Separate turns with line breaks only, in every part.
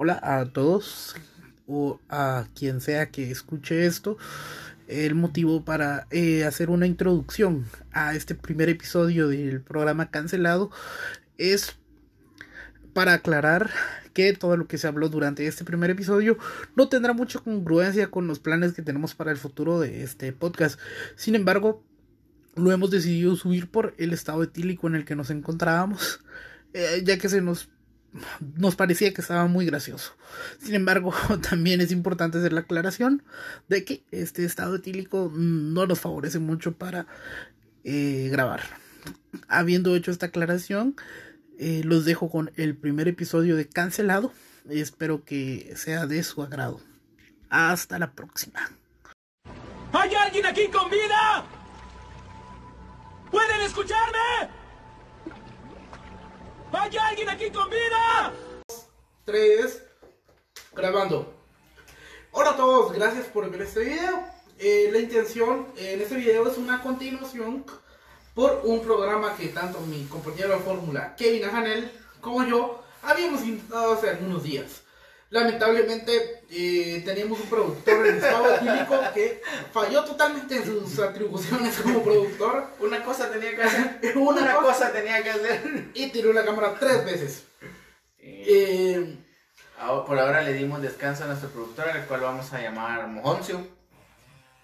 Hola a todos o a quien sea que escuche esto. El motivo para eh, hacer una introducción a este primer episodio del programa cancelado es para aclarar que todo lo que se habló durante este primer episodio no tendrá mucha congruencia con los planes que tenemos para el futuro de este podcast. Sin embargo, lo hemos decidido subir por el estado etílico en el que nos encontrábamos, eh, ya que se nos nos parecía que estaba muy gracioso. Sin embargo, también es importante hacer la aclaración de que este estado etílico no nos favorece mucho para eh, grabar. Habiendo hecho esta aclaración, eh, los dejo con el primer episodio de Cancelado. Espero que sea de su agrado. Hasta la próxima.
¿Hay alguien aquí con vida? ¿Pueden escucharme? ¿Hay alguien aquí con vida?
3, grabando. Hola a todos, gracias por ver este video. Eh, la intención en este video es una continuación por un programa que tanto mi compañero de fórmula, Kevin Ajanel, como yo, habíamos intentado hace algunos días. Lamentablemente eh, teníamos un productor en estado etílico que falló totalmente en sus atribuciones como productor.
Una cosa tenía que hacer.
Una
Una,
cosa-
cosa tenía que hacer.
Y tiró la cámara tres veces.
Eh,
Eh,
ahora- por ahora le dimos descanso a nuestro productor, al cual vamos a llamar Mojoncio.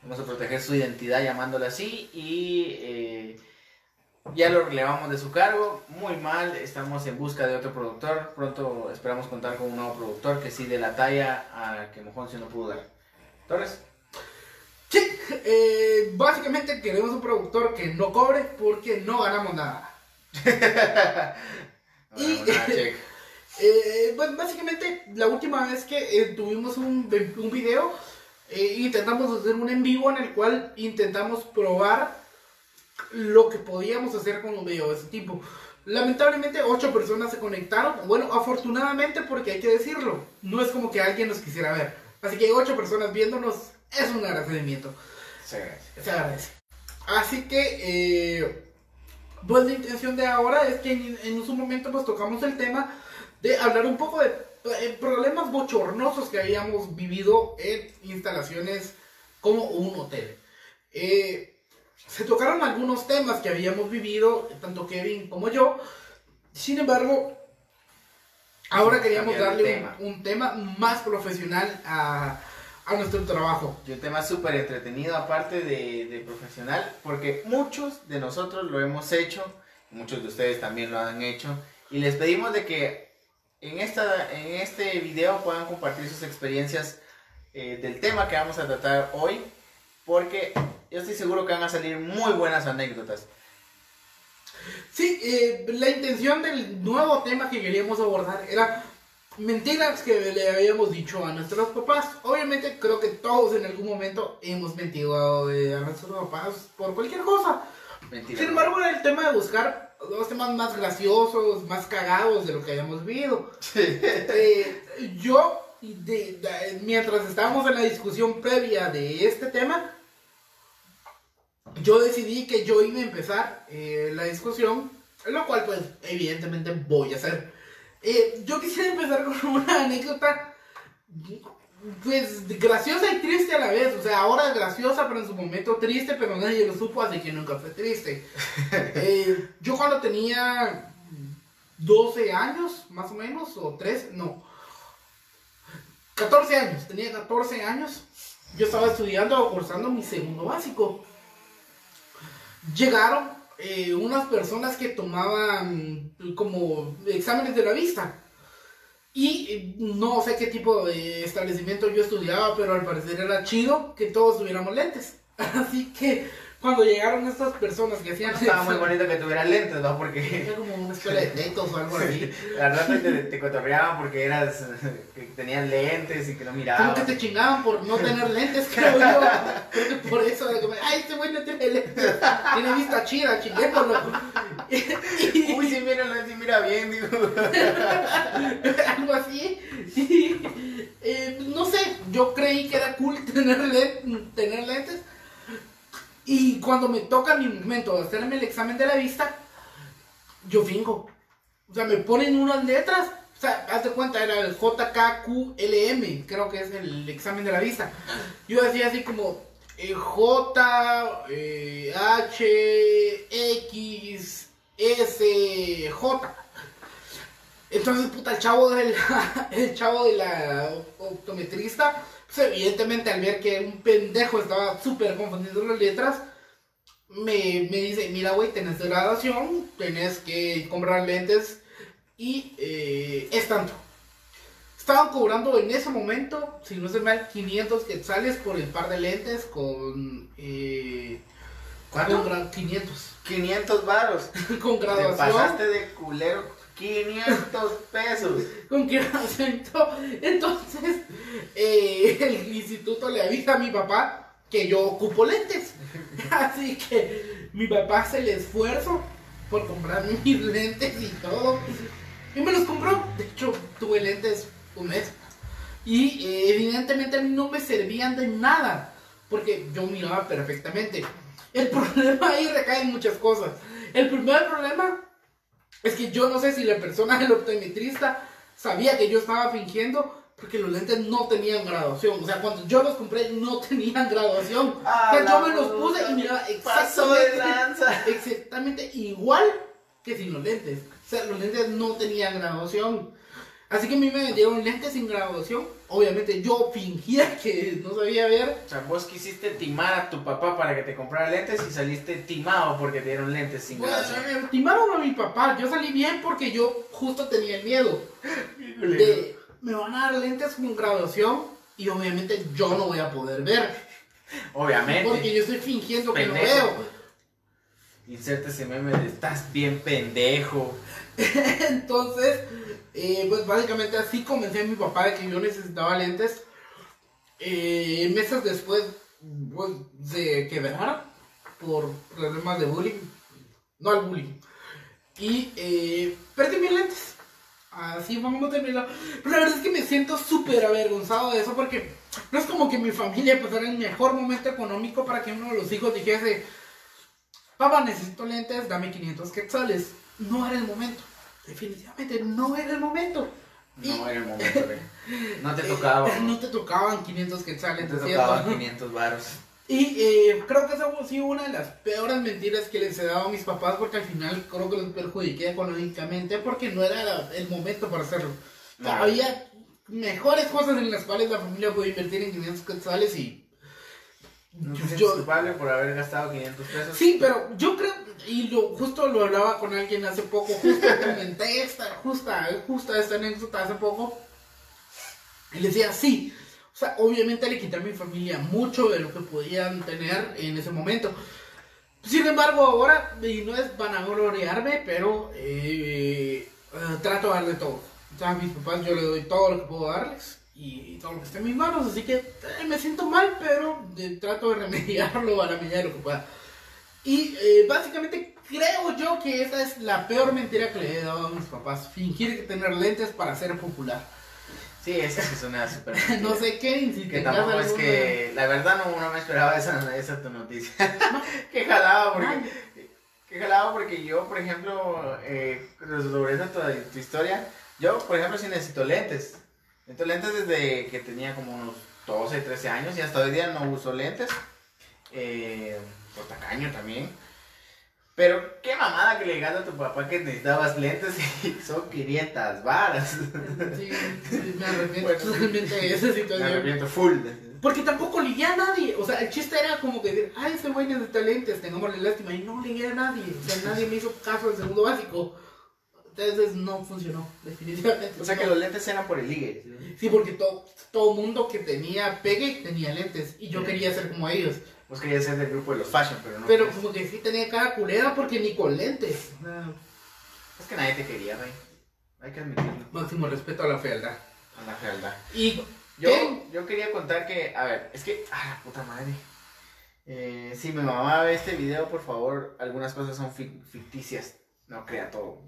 Vamos a proteger su identidad llamándolo así. Y eh, ya lo relevamos de su cargo. Muy mal, estamos en busca de otro productor. Pronto esperamos contar con un nuevo productor que sí de la talla a que Mojoncio no pudo dar. Torres.
sí, eh, básicamente queremos un productor que no cobre porque no ganamos nada. Y-
check.
Eh, pues básicamente la última vez que eh, tuvimos un, un video, intentamos hacer un en vivo en el cual intentamos probar lo que podíamos hacer con un video de ese tipo. Lamentablemente ocho personas se conectaron, bueno, afortunadamente porque hay que decirlo, no es como que alguien nos quisiera ver. Así que ocho personas viéndonos es un agradecimiento
Se agradece.
se agradece. Así que, eh, pues la intención de ahora es que en, en su momento pues tocamos el tema de hablar un poco de eh, problemas bochornosos que habíamos vivido en instalaciones como un hotel. Eh, se tocaron algunos temas que habíamos vivido, tanto Kevin como yo. Sin embargo, ahora queríamos darle
tema.
un, un tema más profesional a, a nuestro trabajo.
Y un tema súper entretenido, aparte de, de profesional, porque muchos de nosotros lo hemos hecho, muchos de ustedes también lo han hecho, y les pedimos de que en, esta, en este video puedan compartir sus experiencias eh, del tema que vamos a tratar hoy, porque yo estoy seguro que van a salir muy buenas anécdotas.
Sí, eh, la intención del nuevo tema que queríamos abordar era mentiras que le habíamos dicho a nuestros papás. Obviamente creo que todos en algún momento hemos mentido eh, a nuestros papás por cualquier cosa.
Mentira.
Sin embargo, era el tema de buscar los temas más graciosos, más cagados de lo que hayamos vivido. Eh, yo, de- de- mientras estábamos en la discusión previa de este tema, yo decidí que yo iba a empezar eh, la discusión, lo cual pues evidentemente voy a hacer. Eh, yo quisiera empezar con una anécdota pues graciosa y triste a la vez, o sea, ahora es graciosa pero en su momento triste, pero nadie lo supo, así que nunca fue triste. Eh, yo cuando tenía 12 años, más o menos, o 13, no, 14 años, tenía 14 años, yo estaba estudiando o cursando mi segundo básico. Llegaron eh, unas personas que tomaban como exámenes de la vista. Y eh, no sé qué tipo de establecimiento yo estudiaba, pero al parecer era chido que todos tuviéramos lentes. Así que cuando llegaron estas personas que hacían...
Estaba muy bonito que tuvieras lentes, ¿no? Porque
Era como una escuela de netos o algo así.
al rato te, te cotorreaban porque eras que tenían lentes y que no miraban.
que te chingaban por no tener lentes, creo yo. Creo que por eso, de como, ay, este güey no tiene lentes. Tiene vista chida, chinguémoslo.
Uy, sí, mira, sí, mira bien, digo.
algo así. Eh, no sé, yo creí que era cool tener, tener lentes. Y cuando me toca mi momento hacerme el examen de la vista, yo fingo. O sea, me ponen unas letras, sea, haz de cuenta, era el JKQLM, creo que es el examen de la vista. Yo decía así como eh, J, eh, H, X, S, J. Entonces, puta, el chavo de la, el chavo de la optometrista, pues evidentemente al ver que un pendejo estaba súper confundido las letras, me, me dice, mira, güey, tenés graduación, tenés que comprar lentes y eh, es tanto. Estaban cobrando en ese momento, si no se mal, 500 quetzales por el par de lentes con... Eh,
¿Cuánto?
con gra- 500.
500 varos.
con
Te
graduación.
pasaste de culero 500 pesos.
con graduación. Entonces, eh, el instituto le avisa a mi papá que yo ocupo lentes. Así que mi papá hace el esfuerzo por comprarme mis lentes y todo. Y me los compró. De hecho, tuve lentes un mes. Y eh, evidentemente a mí no me servían de nada. Porque yo miraba perfectamente. El problema ahí recae en muchas cosas. El primer problema es que yo no sé si la persona del optometrista sabía que yo estaba fingiendo. Porque los lentes no tenían graduación. O sea, cuando yo los compré no tenían graduación.
Ah,
o sea, yo me los puse y miraba exactamente, exactamente igual que sin los lentes. O sea, los lentes no tenían graduación. Así que a mí me vendieron lentes sin graduación. Obviamente yo fingía que no sabía ver.
O sea, vos quisiste timar a tu papá para que te comprara lentes y saliste timado porque te dieron lentes sin
Bueno, me timaron a mi papá. Yo salí bien porque yo justo tenía el miedo de me van a dar lentes con graduación y obviamente yo no voy a poder ver.
Obviamente.
Porque yo estoy fingiendo que no veo.
Inserte ese meme de estás bien pendejo.
Entonces, eh, pues básicamente así convencí a mi papá de que yo necesitaba lentes. Eh, meses después pues, se quebraron por problemas de bullying. No al bullying. Y eh, perdí mis lentes. Así vamos a terminar. Pero la verdad es que me siento súper avergonzado de eso porque no es como que mi familia pasara el mejor momento económico para que uno de los hijos dijese, papá, necesito lentes, dame 500 quetzales. No era el momento. Definitivamente no era el momento.
No era el momento, güey. No te tocaba.
Eh, No te tocaban 500 quetzales,
No te tocaban 500 varos.
Y eh, creo que esa fue sí, una de las peores mentiras que les he dado a mis papás porque al final creo que los perjudiqué económicamente porque no era el momento para hacerlo. O sea,
No.
había mejores cosas en las cuales la familia puede invertir en 500 quetzales y...
¿No te
yo-
culpable por haber gastado 500 pesos?
Sí, pero yo creo, y lo, justo lo hablaba con alguien hace poco, justo comenté esta, justa, justa esta anécdota hace poco, y le decía, sí, o sea, obviamente le quité a mi familia mucho de lo que podían tener en ese momento. Sin embargo, ahora, y no es vanagloriarme, pero eh, eh, trato de darle todo. O sea, a mis papás yo le doy todo lo que puedo darles y todo lo que esté en mis manos, así que eh, me siento mal, pero eh, trato de remediarlo a la medida de lo que pueda. Y eh, básicamente creo yo que esa es la peor mentira que le he dado a mis papás. Fingir que tener lentes para ser popular.
Sí, esa sí suena súper
no sé qué, si
Que tampoco es que. La verdad no, no me esperaba esa, esa tu noticia. que jalaba porque. Que jalaba porque yo, por ejemplo, eh, sobre esa tu, tu historia, yo, por ejemplo, sí necesito lentes. Necesito lentes desde que tenía como unos 12, 13 años y hasta hoy día no uso lentes. Eh, por tacaño también. Pero qué mamada que le digas a tu papá que necesitabas lentes y son 500 varas.
Sí, me arrepiento
Bueno.
totalmente de esa
Me arrepiento full.
Porque tampoco ligué a nadie. O sea, el chiste era como que decir, ay, ese güey necesita lentes, tengámosle lástima. Y no ligué a nadie. O sea, nadie me hizo caso del segundo básico. Entonces no funcionó, definitivamente.
O sea que los lentes eran por el ligue.
Sí, porque todo, todo mundo que tenía pegue tenía lentes. Y yo
Sí.
quería ser como ellos.
Vos querías ser del grupo de los fashion, pero no.
Pero como que sí tenía cara culera porque ni con lentes.
Es que nadie te quería, güey. Hay que admitirlo.
máximo respeto a la fealdad.
A la fealdad.
Y
Yo,
¿Qué?
yo quería contar que, a ver, es que, ah, puta madre. Eh, si mi mamá ve este video, por favor, algunas cosas son fic- ficticias. No crea todo.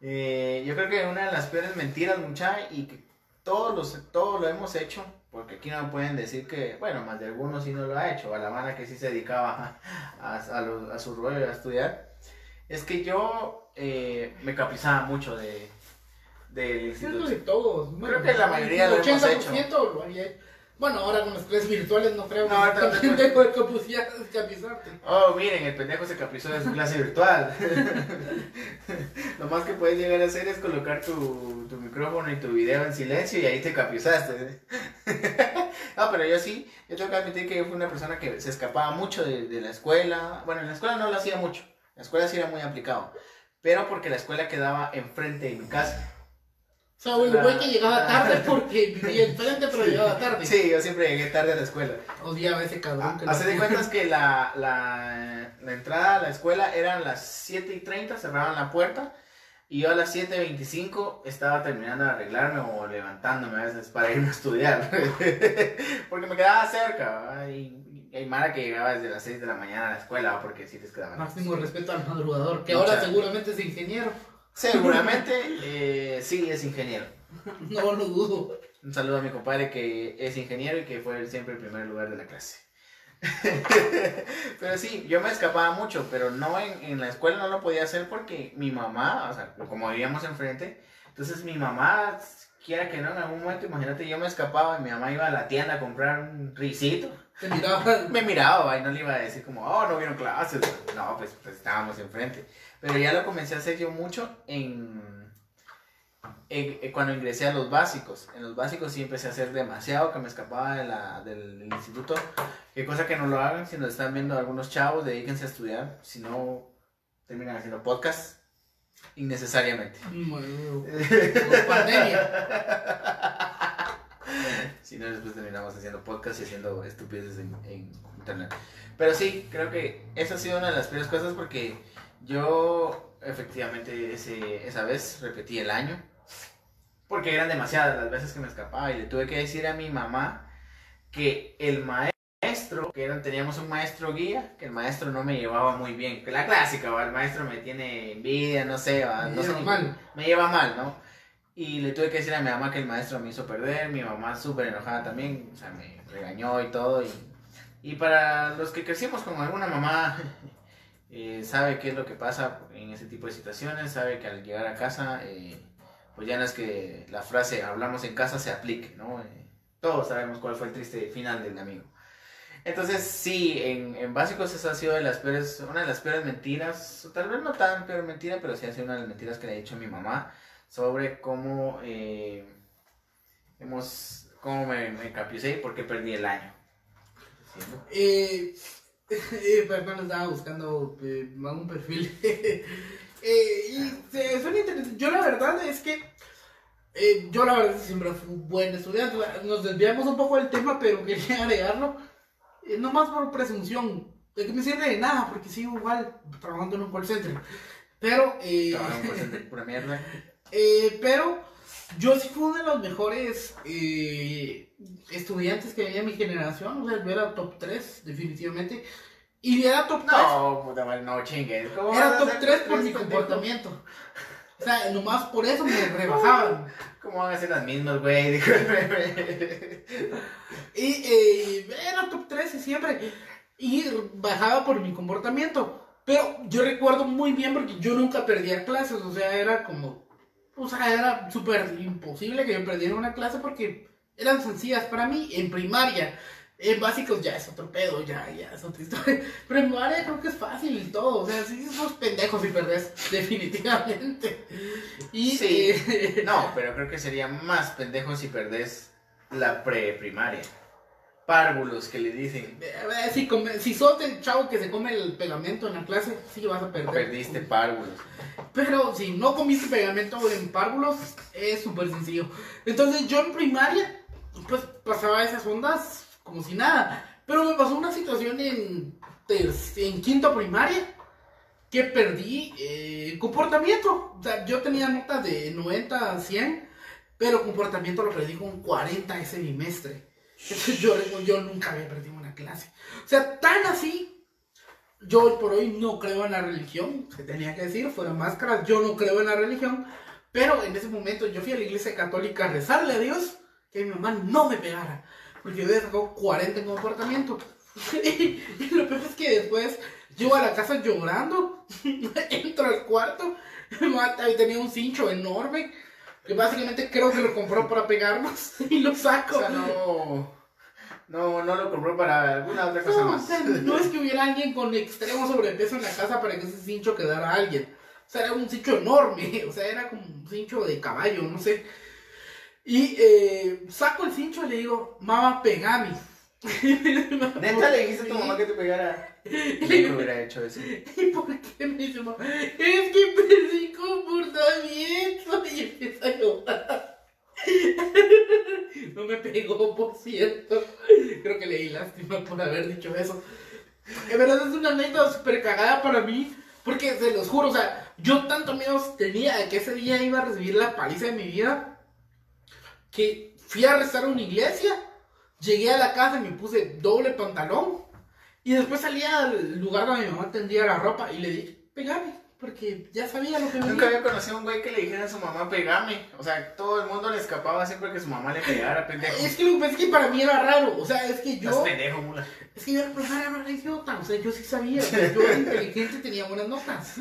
Eh, yo creo que una de las peores mentiras, mucha, y que todos, los, todos lo hemos hecho, porque aquí no me pueden decir que, bueno, más de algunos sí no lo ha hecho, a la mano que sí se dedicaba a, a, a los- a su rollo a estudiar, es que yo eh, me capizaba mucho de, del
Creo
instituto.
que todos. Bueno,
que la mayoría lo
el
hemos
80% lo haría. Bueno, ahora con las clases virtuales no creo
No,
tengo que pusiera escapizarte.
Oh, miren, el pendejo se caprizó de su clase virtual. Lo más que puedes llegar a hacer es colocar tu, tu micrófono y tu video en silencio y ahí te caprizaste. No, pero yo sí, yo tengo que admitir que yo fui una persona que se escapaba mucho de, de la escuela. Bueno, en la escuela no lo hacía mucho. En la escuela sí era muy aplicado. Pero porque la escuela quedaba enfrente de mi casa.
O sea, el güey que llegaba tarde porque vivía enfrente, pero llegaba tarde.
Sí, yo siempre llegué tarde a la escuela.
Odiaba a ese cabrón que
Hace de cuentas que la, la, la entrada a la escuela eran las 7 y 30, cerraban la puerta. Y yo a las 7.25 estaba terminando de arreglarme o levantándome a veces para irme a estudiar. porque me quedaba cerca. Y, y hay Mara que llegaba desde las 6 de la mañana a la escuela porque sí les quedaba lejos.
Máximo respeto al madrugador, que
Mucha-
ahora seguramente es ingeniero.
Seguramente eh, sí es ingeniero.
No lo dudo.
Un saludo a mi compadre que es ingeniero y que fue siempre el primer lugar de la clase. pero sí, yo me escapaba mucho, pero no en, en la escuela no lo podía hacer porque mi mamá, o sea, como vivíamos enfrente, entonces mi mamá, quiera que no, en algún momento, imagínate, yo me escapaba y mi mamá iba a la tienda a comprar un risito.
Te miraba.
Me miraba y no le iba a decir como, oh, no vieron clases. No, pues, pues estábamos enfrente. Pero ya lo comencé a hacer yo mucho en, en- en cuando ingresé a los básicos. En los básicos sí empecé a hacer demasiado, que me escapaba de la- del, del instituto. Qué cosa que no lo hagan, si nos están viendo algunos chavos, dedíquense a estudiar. Si no, terminan haciendo podcast innecesariamente.
Bueno, por pandemia.
Si no, después terminamos haciendo podcast y haciendo estupideces en, en internet. Pero sí, creo que esa ha sido una de las peores cosas porque yo efectivamente ese, esa vez repetí el año. Porque eran demasiadas las veces que me escapaba y le tuve que decir a mi mamá que el maestro, que teníamos un maestro guía, que el maestro no me llevaba muy bien. Que la clásica, ¿va? el maestro me tiene envidia, no sé.
Me
no sé
lleva
ni-
mal.
me lleva mal, ¿no? Y le tuve que decir a mi mamá que el maestro me hizo perder, mi mamá súper enojada también, o sea, me regañó y todo. Y, y para los que crecimos con alguna mamá, eh, sabe qué es lo que pasa en ese tipo de situaciones, sabe que al llegar a casa, eh, pues ya no es que la frase hablamos en casa se aplique, ¿no? Eh, todos sabemos cuál fue el triste final del amigo. Entonces, sí, en, en básicos esa ha sido de las peores, una de las peores mentiras, o tal vez no tan peor mentira, pero sí ha sido una de las mentiras que le he dicho a mi mamá sobre cómo eh, hemos, cómo me, me y por qué perdí el año.
eh, perdón, estaba buscando eh, un perfil. Eh, y se suena interesante. Yo la verdad es que eh, yo la verdad siempre fui un buen estudiante. Nos desviamos un poco del tema, pero quería agregarlo. Eh, no más por presunción. De que me sirve de nada, porque sigo igual trabajando en un call center. Pero, eh,
Trabajo en pura mierda.
eh, pero yo sí fui uno de los mejores eh, estudiantes que había en mi generación. O sea, yo era top 3, definitivamente. Y era top 3.
No, puta madre, no chingues. ¿Cómo vas
Era top
ser
3 por mi comportamiento. O sea, nomás por eso me rebajaban.
¿Cómo van a ser las mismas, güey?
Y eh, era top 3 y siempre. Y bajaba por mi comportamiento. Pero yo recuerdo muy bien porque yo nunca perdía clases. O sea, era como. O sea, era súper imposible que yo perdiera una clase porque eran sencillas para mí en primaria. En básicos ya es otro pedo, ya, ya es otra historia. Pero en primaria creo que es fácil y todo. O sea, sí, sos pendejos si perdés, definitivamente. Y,
Sí.
eh,
No, pero creo que sería más pendejo si perdés la preprimaria. Párvulos que le dicen.
Si, come- si sos el chavo que se come el pegamento en la clase, sí vas a perder.
Perdiste párvulos.
Pero si no comiste pegamento en párvulos, es súper sencillo. Entonces yo en primaria, pues pasaba esas ondas como si nada. Pero me pasó una situación en, en quinto primaria que perdí eh, comportamiento. O sea, yo tenía notas de 90 a 100, pero comportamiento lo perdí con 40 ese bimestre. Yo, yo nunca había perdido una clase. O sea, tan así yo hoy por hoy no creo en la religión, se tenía que decir, fuera máscaras, yo no creo en la religión, pero en ese momento yo fui a la iglesia católica a rezarle a Dios que mi mamá no me pegara, porque yo había sacado 40 en comportamiento. y, lo peor es que después llego a la casa llorando, entro al cuarto, mi mamá tenía un cincho enorme, Que básicamente creo que lo compró para pegarnos y lo saco.
O sea, no, no, no lo compró para alguna otra cosa
No, o
más.
sea, no es que hubiera alguien con extremo sobrepeso en la casa para que ese cincho quedara a alguien. O sea, era un cincho enorme. O sea, era como un cincho de caballo, no sé. Y eh, saco el cincho y le digo, mamá, pegame.
Neta le dijiste a tu mamá que te pegara. Yo no hubiera hecho eso.
¿Y por qué me dice mamá? Es que perdí comportamiento. Y empieza a llorar. No me pegó, por cierto. Creo que le di lástima por haber dicho eso. En verdad es una anécdota súper cagada para mí. Porque se los juro, o sea, yo tanto miedo tenía de que ese día iba a recibir la paliza de mi vida. Que fui a rezar a una iglesia. Llegué a la casa y me puse doble pantalón. Y después salí al lugar donde mi mamá tendía la ropa y le dije, pegame, porque ya sabía lo que
Nunca
venía.
había conocido a un güey que le dijera a su mamá pegame. O sea, todo el mundo le escapaba siempre que su mamá le pegara, pendejo.
Es que, es que para mí era raro, o sea, es que yo,
pendejo, mula.
es que yo era era idiota, o sea, yo sí sabía, o sea, yo era inteligente, tenía buenas notas,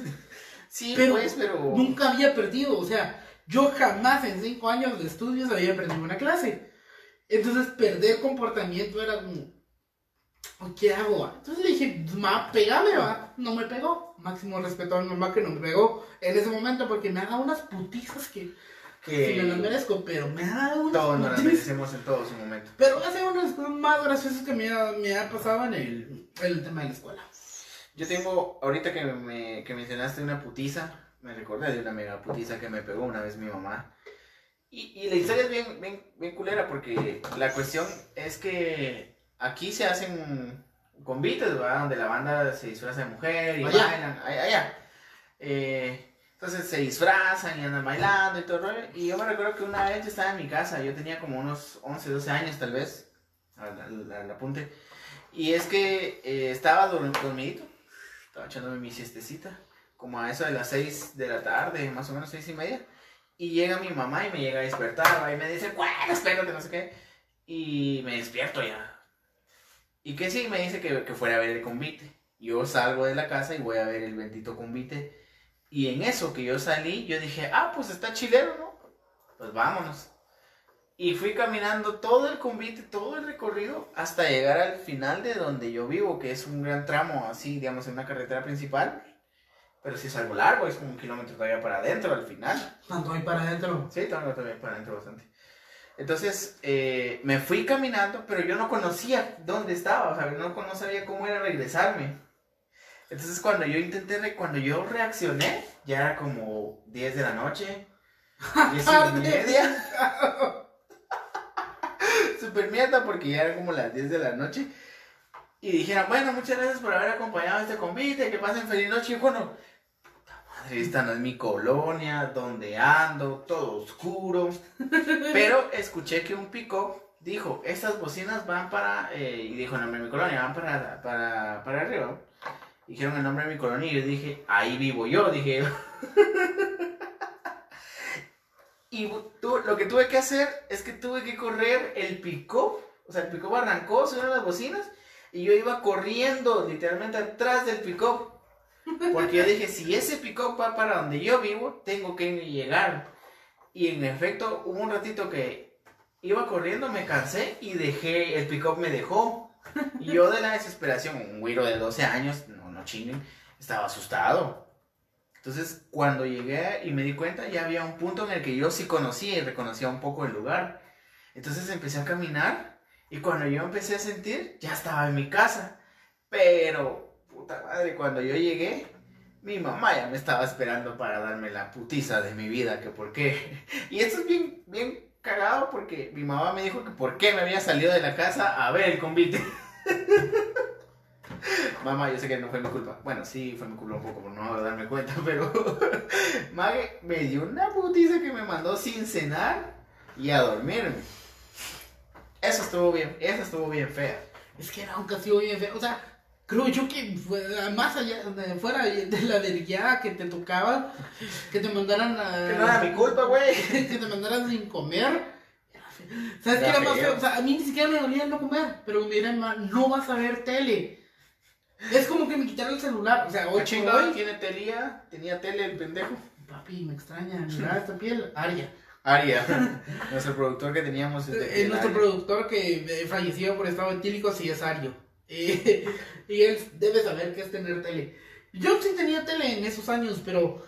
Sí,
pero,
pues, pero.
nunca había perdido, o sea, yo jamás en cinco años de estudios había perdido una clase, entonces perder comportamiento era como, ¿qué hago? Entonces le dije, ma, pegame, va, no me pegó, máximo respeto a mi mamá que no me pegó en ese momento porque me ha dado unas putizas que,
que
si me las merezco, pero me ha dado unas
todos nos las merecemos en todo su momento.
Pero hace unas cosas más graciosas que me ha, me ha pasado en el, en el tema de la escuela.
Yo tengo, ahorita que, me, que mencionaste una putiza, me recordé de una mega putiza que me pegó una vez mi mamá. Y, y la historia es bien, bien, bien culera porque la cuestión es que aquí se hacen convites, ¿verdad? Donde la banda se disfraza de mujer y
Allá.
bailan. Allá. Eh, entonces se disfrazan y andan bailando y todo el rollo. Y yo me recuerdo que una vez yo estaba en mi casa, yo tenía como unos 11, 12 años tal vez, al, al- al apunte. Y es que eh, estaba dorm- dormidito, estaba echándome mi siestecita, como a eso de las 6 de la tarde, más o menos 6 y media. Y llega mi mamá y me llega a despertar, y me dice, bueno, espérate, no sé qué. Y me despierto ya. Y que sí, me dice que, que fuera a ver el convite. Yo salgo de la casa y voy a ver el bendito convite. Y en eso que yo salí, yo dije, ah, pues está chilero, ¿no? Pues vámonos. Y fui caminando todo el convite, todo el recorrido, hasta llegar al final de donde yo vivo, que es un gran tramo, así, digamos, en una carretera principal. Pero sí es algo largo, es como un kilómetro todavía para adentro al final.
Tanto ahí para adentro.
Sí, tengo también para adentro bastante. Entonces, eh, me fui caminando, pero yo no conocía dónde estaba, o sea, no, no sabía cómo era regresarme. Entonces, cuando yo intenté, cuando yo reaccioné, ya era como 10 de la noche, 10 y media. Super mierda, porque ya era como las 10 de la noche. Y dijeron, bueno, muchas gracias por haber acompañado a este convite, que pasen feliz noche. Y bueno, esta no es mi colonia, donde ando, todo oscuro. Pero escuché que un pico dijo, estas bocinas van para, eh, y dijo el nombre de mi colonia, van para, para, para arriba. Dijeron el nombre de mi colonia y yo dije, ahí vivo yo, dije. Y tu- lo que tuve que hacer es que tuve que correr el pico, o sea, el pico arrancó, subieron las bocinas, y yo iba corriendo literalmente atrás del pick-up. Porque yo dije, si ese pick-up va para donde yo vivo, tengo que llegar. Y en efecto, hubo un ratito que iba corriendo, me cansé y dejé, el pick-up me dejó. Y yo de la desesperación, un güiro de 12 años, no, no chinguen, estaba asustado. Entonces, cuando llegué y me di cuenta, ya había un punto en el que yo sí conocía y reconocía un poco el lugar. Entonces empecé a caminar y cuando yo empecé a sentir, ya estaba en mi casa. Pero, puta madre, cuando yo llegué, mi mamá ya me estaba esperando para darme la putiza de mi vida, que por qué. Y esto es bien, bien cagado porque mi mamá me dijo que por qué me había salido de la casa a ver el convite. Mamá, yo sé que no fue mi culpa. Bueno, sí, fue mi culpa un poco por no darme cuenta, pero Mague me dio una putiza que me mandó sin cenar y a dormirme. Eso estuvo bien, eso estuvo bien fea.
Es que era un castigo bien feo. O sea, creo yo que más allá, de, fuera de la vergueada que te tocaba, que te mandaran a.
Que no era mi culpa, güey.
que te mandaran sin comer. ¿Sabes qué
Era
más
feo.
O sea, a mí ni siquiera me dolía no comer, pero me dirán, "Ma, no vas a ver tele. Es como que me quitaron el celular. O sea, hoy por
chingado tiene telía, tenía tele el pendejo.
Papi, me extraña, mira esta piel, Aria.
Aria, nuestro productor que teníamos.
Eh, eh, nuestro productor que eh, falleció por estado etílico sí es Ario. Y él debe saber qué es tener tele. Yo sí tenía tele en esos años, pero,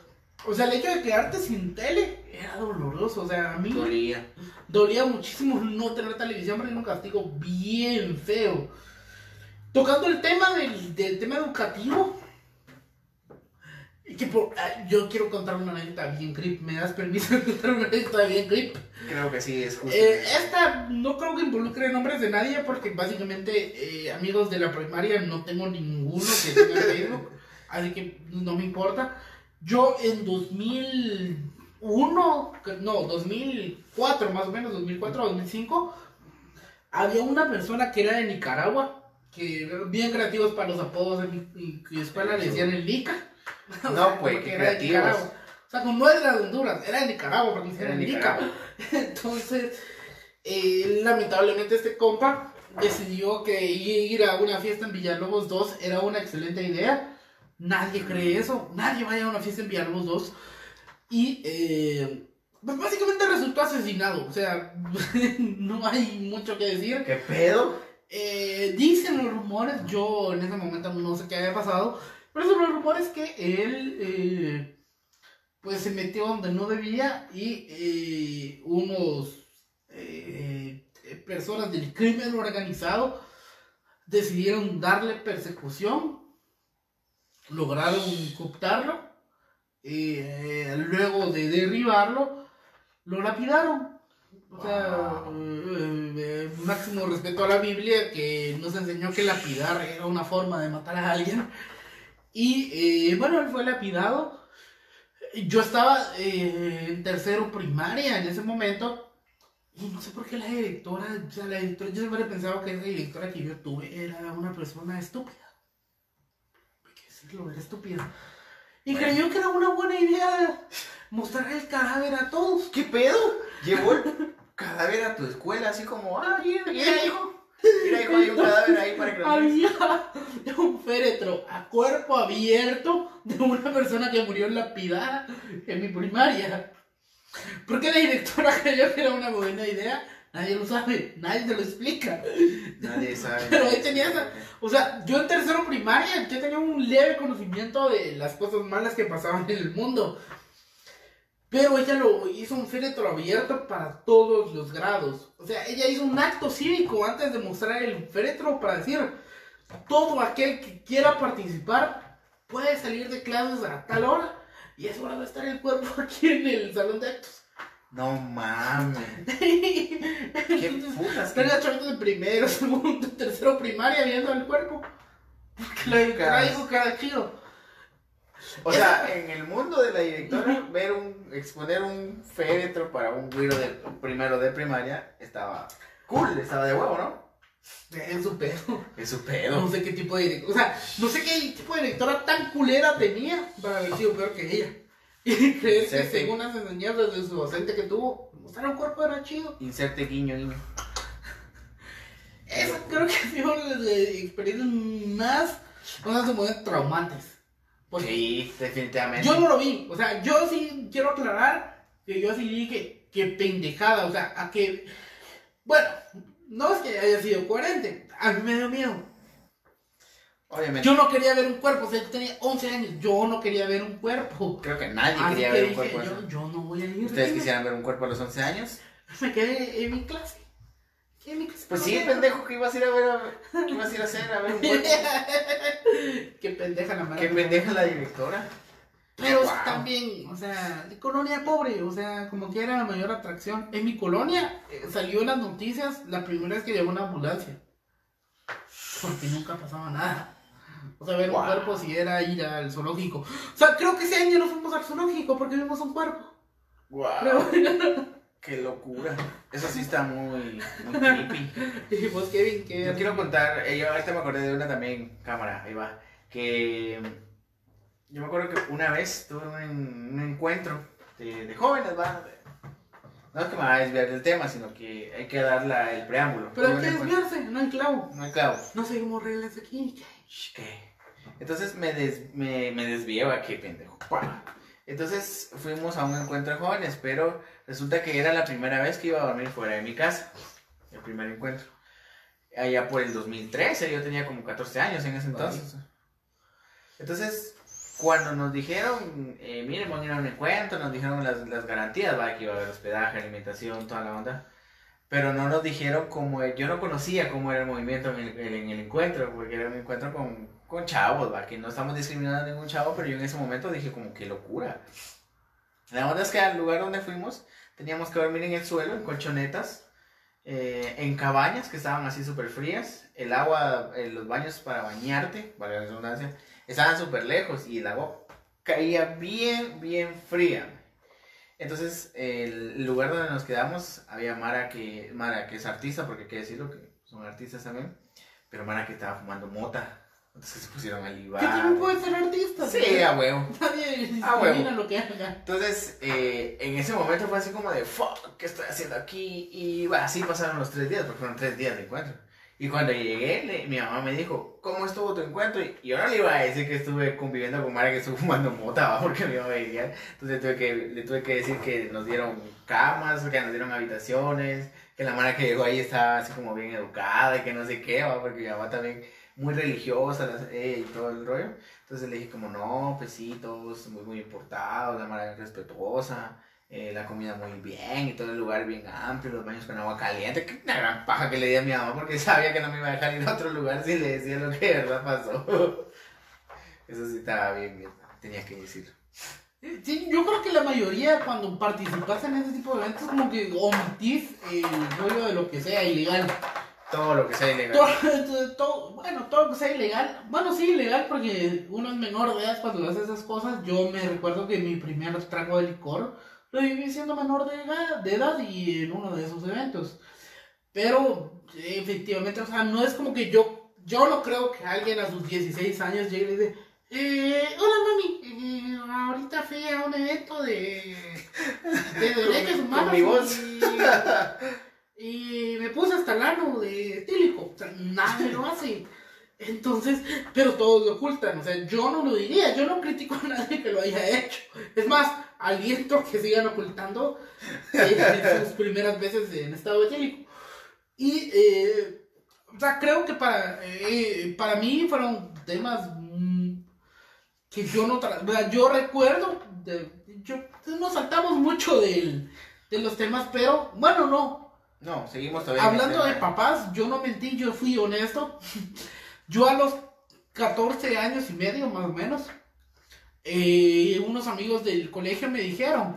o sea, el hecho de quedarte sin tele era doloroso. O sea, a mí
Dolía.
dolía muchísimo no tener televisión, porque era un castigo bien feo. Tocando el tema del, del tema educativo, y que por- ah, yo quiero contar una anécdota bien creep. ¿Me das permiso de contar una anécdota bien creep?
Creo que sí, es justo.
Eh, esta no creo que involucre nombres de nadie porque básicamente eh, amigos de la primaria no tengo ninguno que tenga Facebook, así que no me importa. Yo en 2001, que- no, 2004 más o menos, 2004 2005, había una persona que era de Nicaragua, que eran bien creativos para los apodos en mi, mi escuela, le decían el Nica.
No, pues, qué
de
creativos.
Nicaragua. O sea, no era de Honduras, era de Nicaragua, porque
Era
Nica.
Nicaragua.
Entonces, eh, lamentablemente este compa decidió que ir a una fiesta en Villalobos 2 era una excelente idea. Nadie cree eso, nadie vaya a una fiesta en Villalobos 2. Y eh, pues básicamente resultó asesinado, o sea, no hay mucho que decir.
¿Qué pedo?
Eh, dicen los rumores, yo en ese momento no sé qué había pasado, pero son los rumores que él eh, pues se metió donde no debía y eh, unos eh, personas del crimen organizado decidieron darle persecución, lograron cooptarlo, luego de derribarlo, lo lapidaron. O sea, eh, máximo respeto a la Biblia que nos enseñó que lapidar era una forma de matar a alguien. Y eh, bueno, él fue lapidado. Yo estaba eh, en tercero primaria en ese momento. Y no sé por qué la directora, o sea, la directora, yo siempre pensaba que esa directora que yo tuve era una persona estúpida. Hay que decirlo, era estúpida. Y
Bueno.
creyó que era una buena idea mostrar el cadáver a todos.
¿Qué pedo? Llevó el cadáver a tu escuela, así como, ah, mira, mira, hijo. Mira, hijo, hay un cadáver ahí para que lo mires".
Había un féretro a cuerpo abierto de una persona que murió lapidada en mi primaria. ¿Por qué la directora creyó que era una buena idea? Nadie lo sabe, nadie te lo explica.
Nadie sabe.
Pero ahí tenía esa- O sea, yo en tercero primaria yo tenía un leve conocimiento de las cosas malas que pasaban en el mundo. Pero ella lo hizo un féretro abierto para todos los grados. O sea, ella hizo un acto cívico antes de mostrar el féretro para decir, todo aquel que quiera participar puede salir de clases a tal hora y es hora de estar el cuerpo aquí en el salón de actos.
No mames.
¿Qué
putas.
Están chavitos de primero, segundo, tercero primaria viendo el cuerpo. Porque dijo que era chido.
O sea, en el mundo de la directora, ver un, exponer un féretro para un güiro de primero de primaria estaba cool, estaba de huevo, ¿no?
Es su pedo.
Es su
No
pedo.
sé qué tipo de directora. O sea, no sé qué tipo de directora tan culera tenía para haber sido peor que ella. Y creer que según las enseñanzas de su docente que tuvo, mostrar un cuerpo era chido.
Inserte guiño, guiño.
Esas creo que han sido las experiencias más, vamos a suponer, traumantes. Porque
Sí, definitivamente.
Yo no lo vi, o sea, yo sí quiero aclarar que yo sí dije que pendejada, o sea, a que, bueno, no es que haya sido coherente, a mí me dio miedo.
Obviamente.
Yo no quería ver un cuerpo, o sea, yo tenía 11 años, yo no quería ver un cuerpo.
Creo que nadie
Así
quería
que
ver un
dije,
cuerpo
yo no voy a ir.
¿Ustedes quisieran ver un cuerpo a los 11 años?
Me quedé en mi clase. ¿Qué en mi clase?
Pues sí, pendejo, que ibas a ir a ver a... ¿Qué ibas a ir a hacer? A ver un.
Qué pendeja la madre.
Qué pendeja la directora.
Pero
Wow.
también, o sea, de colonia pobre, o sea, como que era la mayor atracción. En mi colonia eh, salió en las noticias la primera vez que llegó una ambulancia. Porque nunca pasaba nada. O sea, ver un
Wow.
cuerpo si era ir al zoológico. O sea, creo que ese año no fuimos al zoológico porque vimos un cuerpo.
Wow.
Pero,
Qué locura. Eso sí está muy, muy creepy.
y vos, Kevin, que
Yo quiero contar, eh, yo ahorita me acordé de una también, cámara, ahí va, que yo me acuerdo que una vez tuve un, un encuentro de, de jóvenes, va, no es que me vaya a desviar del tema, sino que hay que dar la- el preámbulo.
Pero hay que desviarse, no hay clavo.
No hay clavo.
No seguimos reglas aquí.
¿Qué? Entonces me, des, me, me desvié, va, qué pendejo. Entonces fuimos a un encuentro de jóvenes, pero Resulta que era la primera vez que iba a dormir fuera de mi casa. El primer encuentro. Allá por el 2013, yo tenía como 14 años en ese entonces. Entonces, cuando nos dijeron, eh, miren, van a ir a un encuentro, nos dijeron las, las garantías, va, que iba a haber hospedaje, alimentación, toda la onda. Pero no nos dijeron cómo, yo no conocía cómo era el movimiento en el, en el encuentro, porque era un encuentro con, con chavos, va, que no estamos discriminando a ningún chavo, pero yo en ese momento dije como, qué locura. La onda es que al lugar donde fuimos, teníamos que dormir en el suelo, en colchonetas, eh, en cabañas que estaban así súper frías. El agua, eh, los baños para bañarte, para la redundancia, estaban súper lejos y el agua caía bien, bien fría. Entonces, el lugar donde nos quedamos, había Mara que, Mara que es artista, porque hay que decirlo que son artistas también, pero Mara que estaba fumando mota. Entonces se pusieron a libar.
¿Qué tipo puede ser artista?
Sí, a huevo.
Nadie
Ah, huevo.
lo que haga.
Entonces, eh, en ese momento fue así como de, fuck, ¿qué estoy haciendo aquí? Y bueno, así pasaron los tres días, porque fueron tres días de encuentro. Y cuando llegué, le- mi mamá me dijo, ¿cómo estuvo tu encuentro? Y yo no le iba a decir que estuve conviviendo con Mara que estuvo fumando mota, porque me iba a ver. Entonces tuve que, le tuve que decir que nos dieron camas, que nos dieron habitaciones, que la Mara que llegó ahí estaba así como bien educada y que no sé qué, ¿va? porque mi mamá también muy religiosa eh, y todo el rollo. Entonces le dije como, no, pesitos, muy, muy importados, la Mara respetuosa, eh, la comida muy bien y todo el lugar bien amplio, los baños con agua caliente. Que una gran paja que le di a mi mamá porque sabía que no me iba a dejar ir a otro lugar si le decía lo que de verdad pasó. Eso sí estaba bien, bien. Tenía que decirlo.
Eh, Sí, yo creo que la mayoría cuando participas en ese tipo de eventos como que omitís el rollo de lo que sea ilegal.
Todo lo que sea ilegal.
Todo, todo- bueno, todo lo que sea ilegal. Bueno, sí, ilegal porque uno es menor de edad cuando hace esas cosas. Yo me recuerdo que mi primer trago de licor lo viví siendo menor de edad, de edad y en uno de esos eventos. Pero efectivamente, o sea, no es como que yo, yo no creo que alguien a sus 16 años llegue y le dice, eh, hola mami, eh, ahorita fui a un evento de, de derechos humanos
con mi voz.
y, y me puse de etílico, o sea, nadie lo hace. Entonces, pero todos lo ocultan, o sea, yo no lo diría, yo no critico a nadie que lo haya hecho. Es más, aliento que sigan ocultando eh, sus primeras veces en estado etílico. Y, eh, o sea, creo que para, eh, para mí fueron temas mm, que yo no... yo recuerdo, de, yo, nos saltamos mucho del, de los temas, pero bueno, no,
No, seguimos todavía.
Hablando de papás, yo no mentí, yo fui honesto. Yo a los 14 años y medio, más o menos, eh, unos amigos del colegio me dijeron,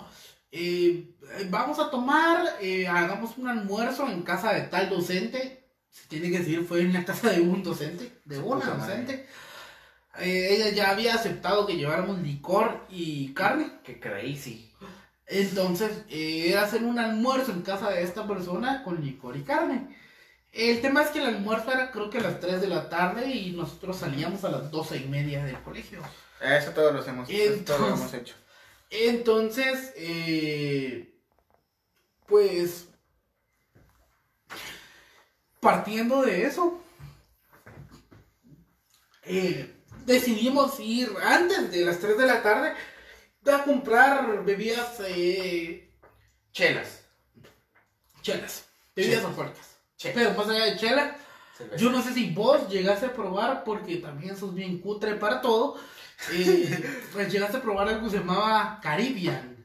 eh, vamos a tomar, eh, hagamos un almuerzo en casa de tal docente. Se tiene que decir, fue en la casa de un docente, de una
Puta
docente. Ella ya había aceptado que lleváramos licor y carne.
Qué crazy.
Entonces, eh, era hacer un almuerzo en casa de esta persona con licor y carne. El tema es que el almuerzo era creo que a las 3 de la tarde y nosotros salíamos a las 12 y media del colegio.
Eso todos los hemos,
Entonces-
todo lo hemos hecho.
Entonces, eh, pues, partiendo de eso, eh, decidimos ir antes de las 3 de la tarde a comprar bebidas eh,
Chelas.
chelas, bebidas
Chelas. Chelas.
Pero más allá de chela, yo no sé si vos llegaste a probar, porque también sos bien cutre para todo, eh, pues llegaste a probar algo que se llamaba Caribbean.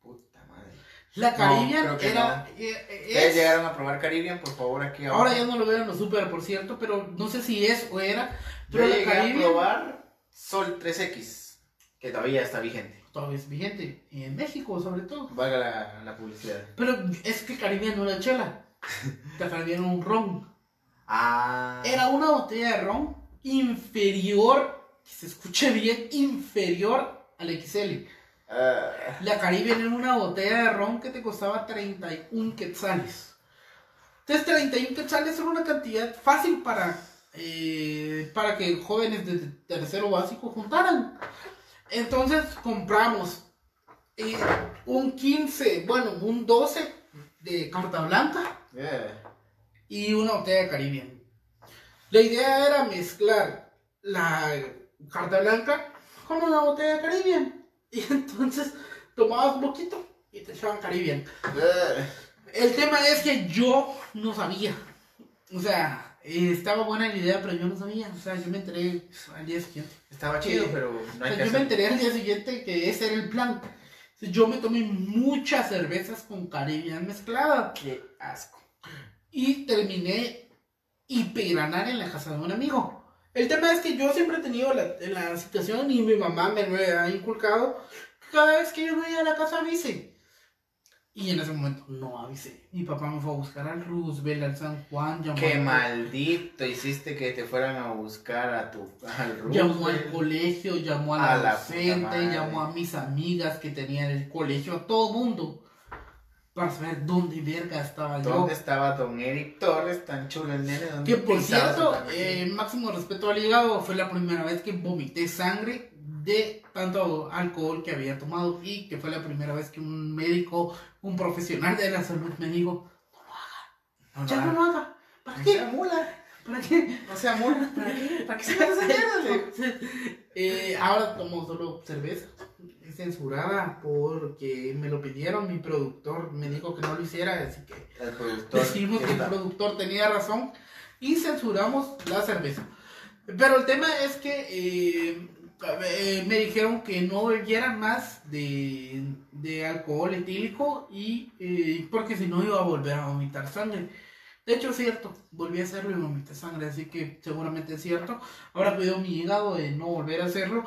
Puta madre.
La
No,
Caribbean
que
era... eh, eh,
¿Ustedes
es-
llegaron a probar Caribbean? Por favor, aquí abajo.
ahora ya no lo veo en los super, por cierto, pero no sé si es o era.
Yo
Pero la
llegué a
Caribbean
probar Sol 3X, que todavía está vigente.
todavía es vigente, y en México sobre todo.
Valga la, la publicidad.
Pero es que Caribbean no era chela, la Caribbean era un ron.
Ah.
Era una botella de ron inferior, que se escuche bien, inferior al XL.
Ah,
La Caribbean era una botella de ron que te costaba 31 quetzales. Entonces 31 quetzales era una cantidad fácil para, eh, para que jóvenes de tercero básico juntaran. Entonces compramos eh, un 15, bueno, un 12 de carta blanca
yeah.
y una botella de Caribbean. La idea era mezclar la carta blanca con una botella de Caribbean. Y entonces tomabas un poquito y te echaban Caribbean. El tema es que yo no sabía. O sea, eh, estaba buena la idea, pero yo no sabía. O sea, yo me enteré al día siguiente.
Estaba chido, pero no hay
sea,
que
yo me enteré al día siguiente que ese era el plan. Yo me tomé muchas cervezas con Caribbean mezclada.
Qué asco.
y terminé hipergranar en la casa de un amigo. El tema es que yo siempre he tenido la, la situación y mi mamá me lo ha inculcado cada vez que yo iba a la casa avise. Y en ese momento no avisé. Mi papá me fue a buscar al Roosevelt, al San Juan, llamó,
Qué
al,
maldito hiciste que te fueran a buscar a tu al
llamó al
Roosevelt.
colegio, llamó a la,
A
docente, llamó a mis amigas que tenían el colegio, a todo mundo. Para saber dónde verga estaba yo.
¿Dónde estaba don Eric Torres? Tan chulo el nene. ¿Dónde
Que por cierto, eh, máximo respeto al hígado, fue la primera vez que vomité sangre de tanto alcohol que había tomado y que fue la primera vez que un médico, un profesional de la salud me dijo,
No, no,
ya no
no,
lo haga, ¿para
no
qué?
sea mula.
¿Para qué?
No sea mula. ¿Para qué? ¿Para qué se?
Entonces, eh, ahora tomo solo cerveza. Es censurada porque me lo pidieron, mi productor me dijo que no lo hiciera, así que
El productor.
Decimos que el productor tenía razón y censuramos la cerveza. Pero el tema es que eh, eh, me dijeron que no bebiera más de, de alcohol etílico y eh, porque si no iba a volver a vomitar sangre. De hecho es cierto, volví a hacerlo y vomité sangre, así que seguramente es cierto. Ahora cuido mi hígado de no volver a hacerlo.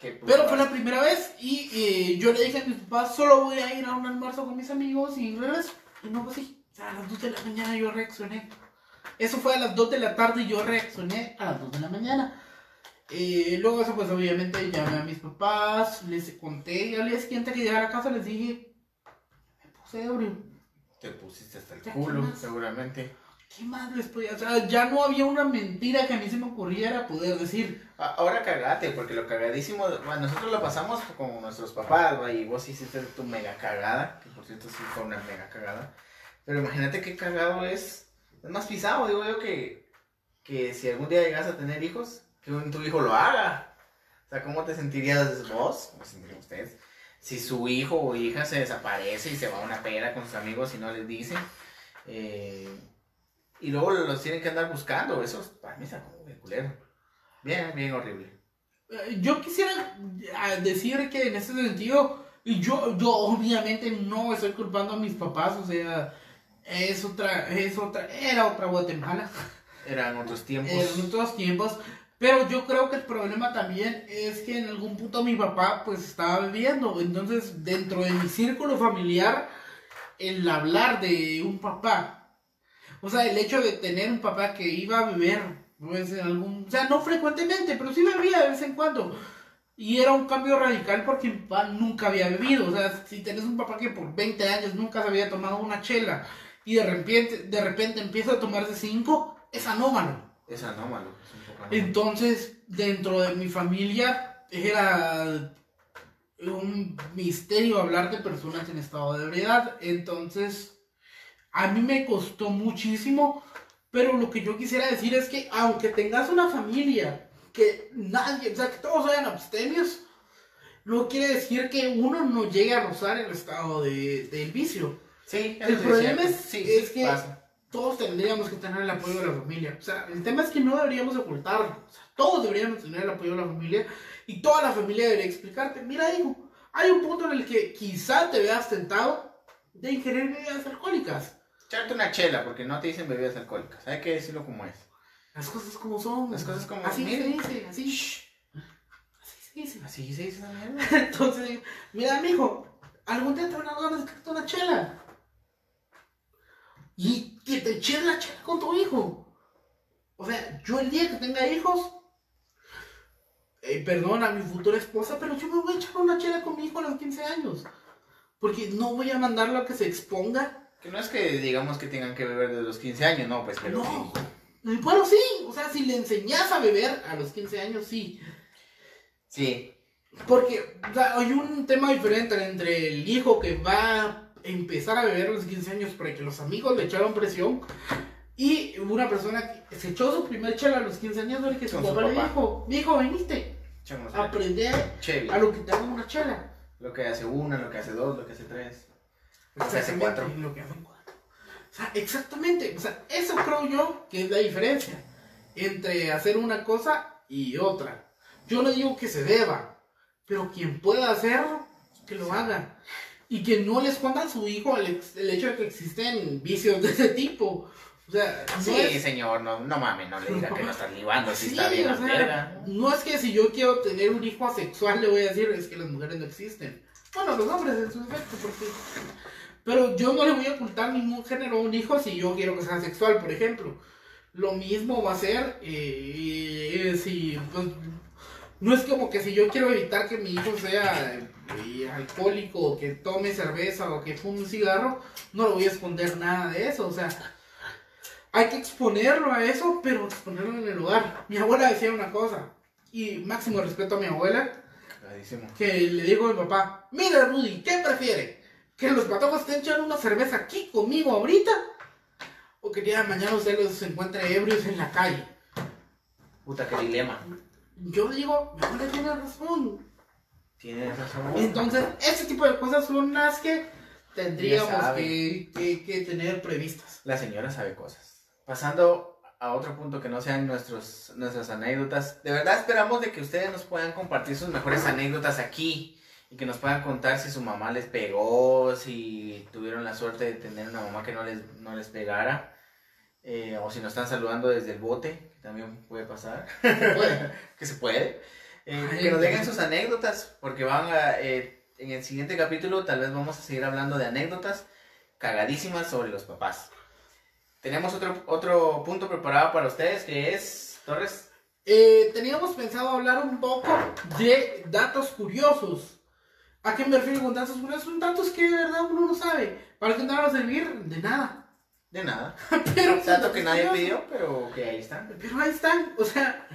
Pero fue la primera vez y eh, yo le dije a mis papás, solo voy a ir a un almuerzo con mis amigos y regreso. Y no fue así. O sea, a las 2 de la mañana yo reaccioné. Eso fue a las 2 de la tarde y yo reaccioné a las 2 de la mañana. Eh, luego eso pues obviamente llamé a mis papás, les conté y al día siguiente que llegué a la casa les dije, me puse ebrio.
Te pusiste hasta el
Ya,
culo, seguramente.
¿Qué más les podía hacer? O sea, ya no había una mentira que a mí se me ocurriera poder decir.
Ahora cagate, porque lo cagadísimo, bueno, nosotros lo pasamos con nuestros papás, ¿va? y vos hiciste tu mega cagada, que por cierto sí fue una mega cagada. Pero imagínate qué cagado es. Es más pisado, digo yo, que, que si algún día llegas a tener hijos, que tu hijo lo haga. O sea, ¿cómo te sentirías vos? ¿Cómo se sentirían ustedes? Si su hijo o hija se desaparece y se va a una pera con sus amigos y no les dicen. eh, y luego los tienen que andar buscando. Eso es- para mí está como de culero. Bien, bien horrible.
Eh, Yo quisiera eh, decir que en ese sentido, y yo, yo obviamente no estoy culpando a mis papás, o sea, es otra, es otra, era otra Guatemala,
Eran otros tiempos.
en otros tiempos, pero yo creo que el problema también es que en algún punto mi papá pues estaba bebiendo, entonces dentro de mi círculo familiar, el hablar de un papá, o sea, el hecho de tener un papá que iba a beber, pues en algún, o sea, no frecuentemente, pero sí bebía de vez en cuando. Y era un cambio radical porque mi papá nunca había bebido. O sea, si tenés un papá que por 20 años nunca se había tomado una chela y de repente, de repente empieza a tomarse 5, es anómalo.
Es anómalo. Es.
Entonces, dentro de mi familia era un misterio hablar de personas en estado de ebriedad. Entonces, a mí me costó muchísimo, pero lo que yo quisiera decir es que aunque tengas una familia, que nadie, o sea, que todos sean abstemios, no quiere decir que uno no llegue a rozar el estado de, del vicio.
Sí,
El problema es-
Sí,
es
sí,
que-
pasa.
Todos tendríamos que tener el apoyo de la familia. O sea, el tema es que no deberíamos ocultarlo. O sea, todos deberíamos tener el apoyo de la familia y toda la familia debería explicarte, mira hijo, hay un punto en el que quizá te veas tentado de ingerir bebidas alcohólicas.
Echarte una chela, porque no te dicen bebidas alcohólicas. Hay que decirlo como es.
Las cosas como son.
Las cosas como-
Así se dice, así. Así se dice.
Así se dice mierda.
Entonces, mira, mijo, algún día te van a dar una chela. Y que te eches la chela con tu hijo. O sea, yo el día que tenga hijos, eh, perdón a mi futura esposa, pero yo me voy a echar una chela con mi hijo a los 15 años. Porque no voy a mandarlo a que se exponga.
Que no es que digamos que tengan que beber desde los 15 años, no, pues, pero
No.
sí.
Bueno, sí, o sea, si le enseñas a beber a los 15 años, sí.
Sí,
Porque o sea, hay un tema diferente entre el hijo que va empezar a beber a los 15 años porque los amigos le echaron presión y una persona que se echó su primer chela a los 15 años porque su papá le dijo, hijo, veniste,
echémonos
aprende
Chevy.
a lo que te hagan una chela.
Lo que hace una, lo que hace dos, lo que hace tres. Lo que hace cuatro.
Lo que hacen cuatro. O sea, exactamente. O sea, eso creo yo que es la diferencia entre hacer una cosa y otra. Yo no digo que se deba, pero quien pueda hacerlo, que lo haga. Y que no les esconda a su hijo el, hecho de que existen vicios de ese tipo. O sea, no
Sí,
es-
señor, no, no mames, no le diga que no estás libando, si
Sí,
está bien
o sea, no es que si yo quiero tener un hijo asexual le voy a decir es que las mujeres no existen. Bueno, los hombres en su efecto, porque... Pero yo no le voy a ocultar ningún género a un hijo si yo quiero que sea sexual, por ejemplo. Lo mismo va a ser eh, eh, si... pues, no es como que si yo quiero evitar que mi hijo sea eh, alcohólico, o que tome cerveza o que fume un cigarro, no le voy a esconder nada de eso. O sea, hay que exponerlo a eso, pero exponerlo en el lugar. Mi abuela decía una cosa, y máximo respeto a mi abuela, que le digo a mi papá, mira Rudy, ¿qué prefiere? ¿Que los patojos estén echando una cerveza aquí conmigo ahorita? ¿O que de mañana usted los encuentre ebrios en la calle?
Puta, qué dilema.
Yo le digo, mi abuela tiene razón.
Tienes razón.
Entonces, ese tipo de cosas son las que tendríamos que, que- que tener previstas.
La señora sabe cosas. Pasando a otro punto que no sean nuestros, nuestras anécdotas. De verdad esperamos de que ustedes nos puedan compartir sus mejores anécdotas aquí. Y que nos puedan contar si su mamá les pegó, si tuvieron la suerte de tener una mamá que no les, no les pegara. eh, o si nos están saludando desde el bote, también puede pasar.
Puede.
que se puede. Eh,
Ay,
que nos dejen sus anécdotas, porque van a, eh, en el siguiente capítulo tal vez vamos a seguir hablando de anécdotas cagadísimas sobre los papás. Tenemos otro, otro punto preparado para ustedes que es, Torres,
Eh, teníamos pensado hablar un poco de datos curiosos. ¿A qué me refiero con datos curiosos? Son datos que de verdad uno no sabe. ¿Para qué te van a servir? De nada.
De nada.
Pero,
Tanto que nadie
curiosos.
pidió, pero que ahí están.
Pero ahí están. O sea,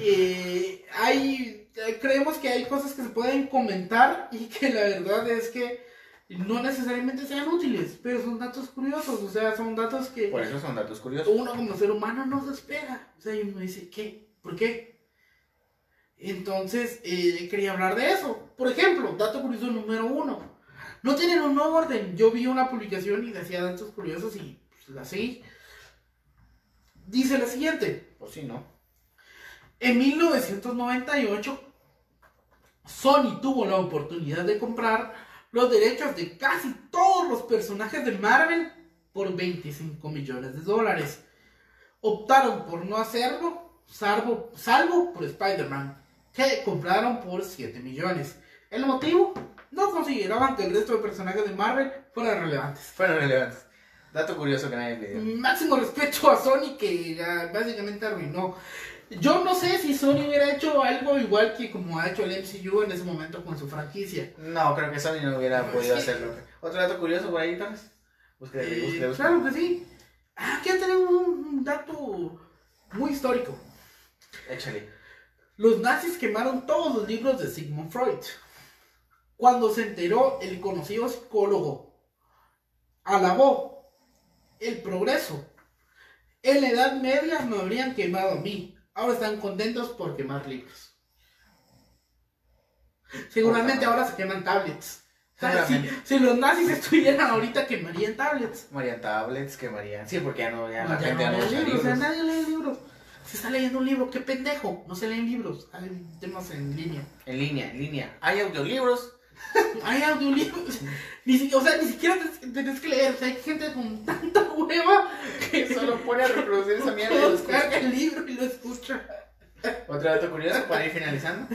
eh, hay, eh, creemos que hay cosas que se pueden comentar y que la verdad es que no necesariamente sean útiles, pero son datos curiosos. O sea, son datos que...
Por eso son datos curiosos.
uno como ser humano no se espera. O sea, y uno dice, ¿qué? ¿Por qué? Entonces, eh, quería hablar de eso. Por ejemplo, dato curioso número uno. No tienen un orden. Yo vi una publicación y decía datos curiosos y pues, así. Dice la siguiente.
Pues sí, ¿no?
En 1998, Sony tuvo la oportunidad de comprar los derechos de casi todos los personajes de Marvel por 25 millones de dólares. Optaron por no hacerlo, salvo, salvo por Spider-Man, que compraron por 7 millones. ¿El motivo? No consideraban que el resto de personajes de Marvel fueran relevantes.
Fueron relevantes. Dato curioso que nadie pidió.
Máximo respeto a Sony que ah, básicamente arruinó. Yo no sé si Sony hubiera hecho algo igual que como ha hecho el MCU en ese momento con su franquicia.
No, creo que Sony no hubiera
No,
podido hacerlo. ¿Otro dato curioso por ahí, Torres? Búsqueda,
Eh, claro que sí. Ah, Aquí tenemos un, un dato muy histórico.
Échale.
Los nazis quemaron todos los libros de Sigmund Freud. Cuando se enteró, el conocido psicólogo alabó el progreso. En la Edad Media me habrían quemado a mí. Ahora están contentos por quemar libros. Seguramente ahora se queman tablets. Si, los nazis estuvieran ahorita, quemarían tablets.
Marían tablets, que Marían. Sí, porque ya no, ya
No,
la
ya
gente
no
no
lee
usa
libros, o sea,
libros.
nadie lee libros. Se está leyendo un libro, qué pendejo. No se leen libros, hay temas en línea.
En línea, en línea. Hay audiolibros.
Hay audiolibros. Ni si- o sea, ni siquiera te- tenés que leer. O sea, hay gente con tanta hueva que
Solo pone a reproducir esa mierda y lo escucha.
el libro y lo escucha.
Otro dato curioso para ir finalizando.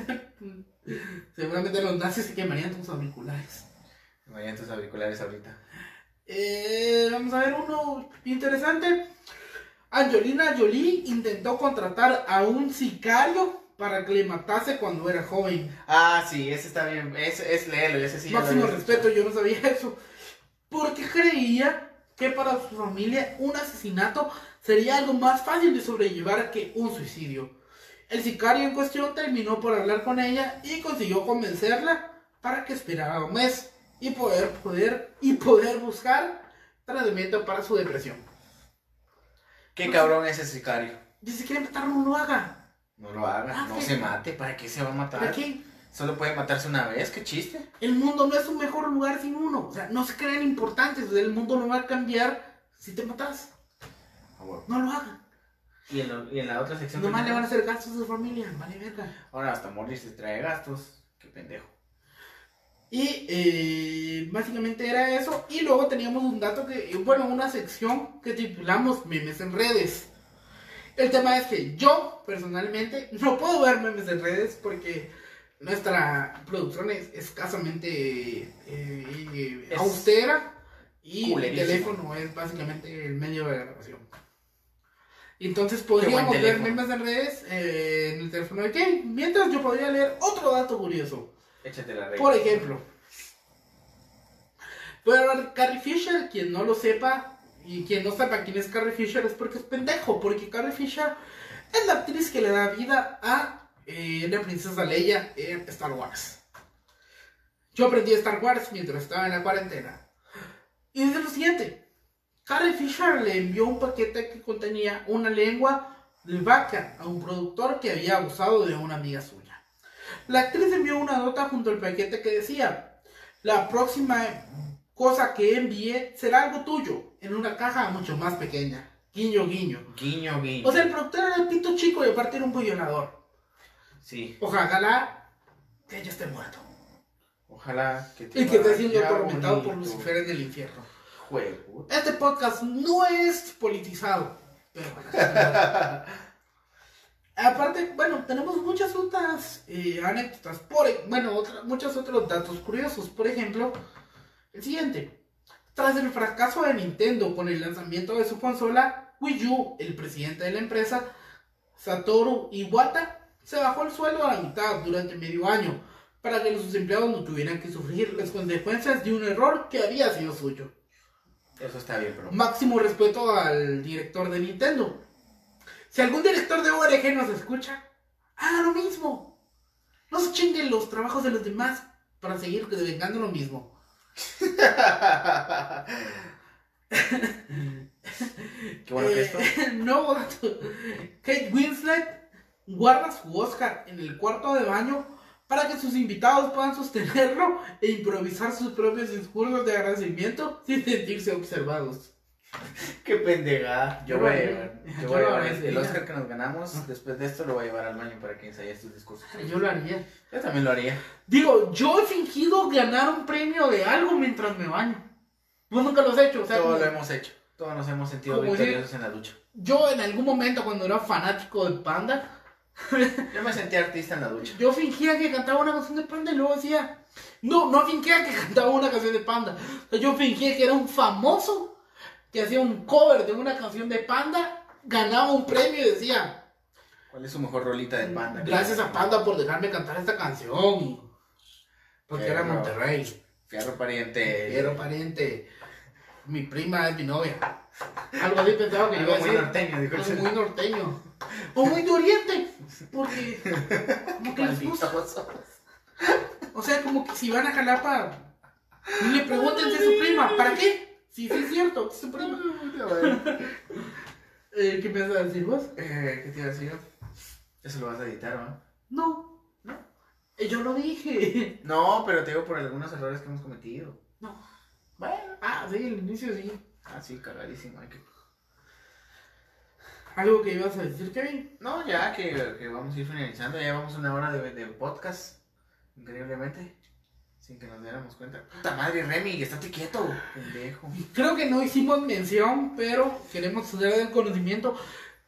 Seguramente los nazis se quemarían tus auriculares.
Marían tus auriculares ahorita.
Eh, vamos a ver uno interesante. Angelina Jolie intentó contratar a un sicario para que le matase cuando era joven.
Ah, sí, ese está bien. Es, es léelo, ese sí.
Máximo respeto, yo no sabía eso. Porque creía que para su familia un asesinato sería algo más fácil de sobrellevar que un suicidio. El sicario en cuestión terminó por hablar con ella y consiguió convencerla para que esperara un mes y poder, poder, y poder buscar tratamiento para su depresión.
Qué cabrón es ese sicario.
Y si quiere matarlo, no lo haga.
No lo haga,
Ah,
no se mate. ¿Para qué se va a matar?
¿Para qué?
Solo puede matarse una vez, qué chiste.
El mundo no es un mejor lugar sin uno. O sea, no se crean importantes. el mundo no va a cambiar si te matas.
Ah, bueno.
No lo hagan.
Y en, lo- y en la otra sección.
Nomás le van a hacer gastos a su familia. Vale, verga.
Ahora hasta morir se trae gastos. Qué pendejo.
Y eh, básicamente era eso. Y luego teníamos un dato que, bueno, una sección que titulamos memes en redes. El tema es que yo, personalmente, no puedo ver memes en redes porque nuestra producción es escasamente eh, eh,
Es
austera y el teléfono es básicamente el medio de grabación. Entonces podríamos ver memes en redes eh, en el teléfono de Kevin. Mientras yo podría leer otro dato curioso.
Échate la regla.
Por ejemplo, pero Carrie Fisher, quien no lo sepa y quien no sepa quién es Carrie Fisher es porque es pendejo, porque Carrie Fisher es la actriz que le da vida a eh, la princesa Leia en Star Wars. Yo aprendí Star Wars mientras estaba en la cuarentena. Y dice lo siguiente. Carrie Fisher le envió un paquete que contenía una lengua de vaca a un productor que había abusado de una amiga suya. La actriz envió una nota junto al paquete que decía, la próxima cosa que envíe será algo tuyo, en una caja mucho más pequeña. Guiño, guiño.
Guiño, guiño.
O sea, el productor era el pito chico y aparte era un violador.
sí.
Ojalá que ella esté muerto.
Ojalá que
Y que esté siendo atormentado por. Lucifer en el infierno.
Juego.
Este podcast no es politizado. Pero bueno, Aparte, bueno, tenemos muchas otras eh, anécdotas. Por, e- bueno, otra- muchos otros datos curiosos. Por ejemplo, el siguiente. Tras el fracaso de Nintendo con el lanzamiento de su consola Wii U, el presidente de la empresa, Satoru Iwata, se bajó el sueldo a la mitad durante medio año para que sus empleados no tuvieran que sufrir las consecuencias de un error que había sido suyo.
Eso está bien, pero.
Máximo respeto al director de Nintendo. Si algún director de ORG nos escucha, haga lo mismo. No se chinguen los trabajos de los demás para seguir devengando lo mismo.
Bueno que esto.
Eh, dato. Kate Winslet guarda su Oscar en el cuarto de baño para que sus invitados puedan sostenerlo e improvisar sus propios discursos de agradecimiento sin sentirse observados.
Qué pendejada. Yo
Yo
voy a
lo
llevar. Yo
Yo
voy a llevar el. Oscar que nos ganamos. Después de esto lo voy a llevar al baño para que ensayes tus discursos.
Yo lo haría.
Yo también lo haría.
Digo, yo he fingido ganar un premio de algo mientras me baño. Vos nunca lo has hecho, o sea,
Todos
como-
lo hemos hecho. Todos nos hemos sentido victoriosos en la ducha.
yo en algún momento cuando era fanático de Panda,
Yo me sentí artista en la ducha.
yo fingía que cantaba una canción de Panda y luego decía, no, no fingía que cantaba una canción de Panda, O sea, yo fingía que era un famoso que hacía un cover de una canción de Panda, ganaba un premio y decía,
¿Cuál es su mejor rolita de panda?
gracias a Panda por dejarme cantar esta canción, porque era Monterrey.
Fierro pariente.
Quiero pariente. Mi prima es mi novia. Algo así pensaba que yo iba a
Algo muy
decir.
norteño, dijo el
Algo muy norteño. O muy de oriente. Porque. Como que les gusta. O sea, como que si van a Jalapa. Y le pregunten de su prima. ¿Para qué? Si sí, es cierto, es su prima. Eh, ¿Qué a decir vos?
Eh, ¿Qué te iba a decir? Eso lo vas a editar, ¿no?
No. No. Eh, Yo lo dije.
No, pero te digo por algunos errores que hemos cometido.
No.
Bueno.
Ah, sí, el inicio sí.
Ah, sí, cagadísimo. hay que-
Algo que ibas a decir, Kevin.
No, ya que, que vamos a ir finalizando. Ya llevamos una hora de, de podcast. Increíblemente. Sin que nos diéramos cuenta. Puta madre, Remy, estate quieto. Pendejo.
Creo que no hicimos mención, pero queremos dar el conocimiento.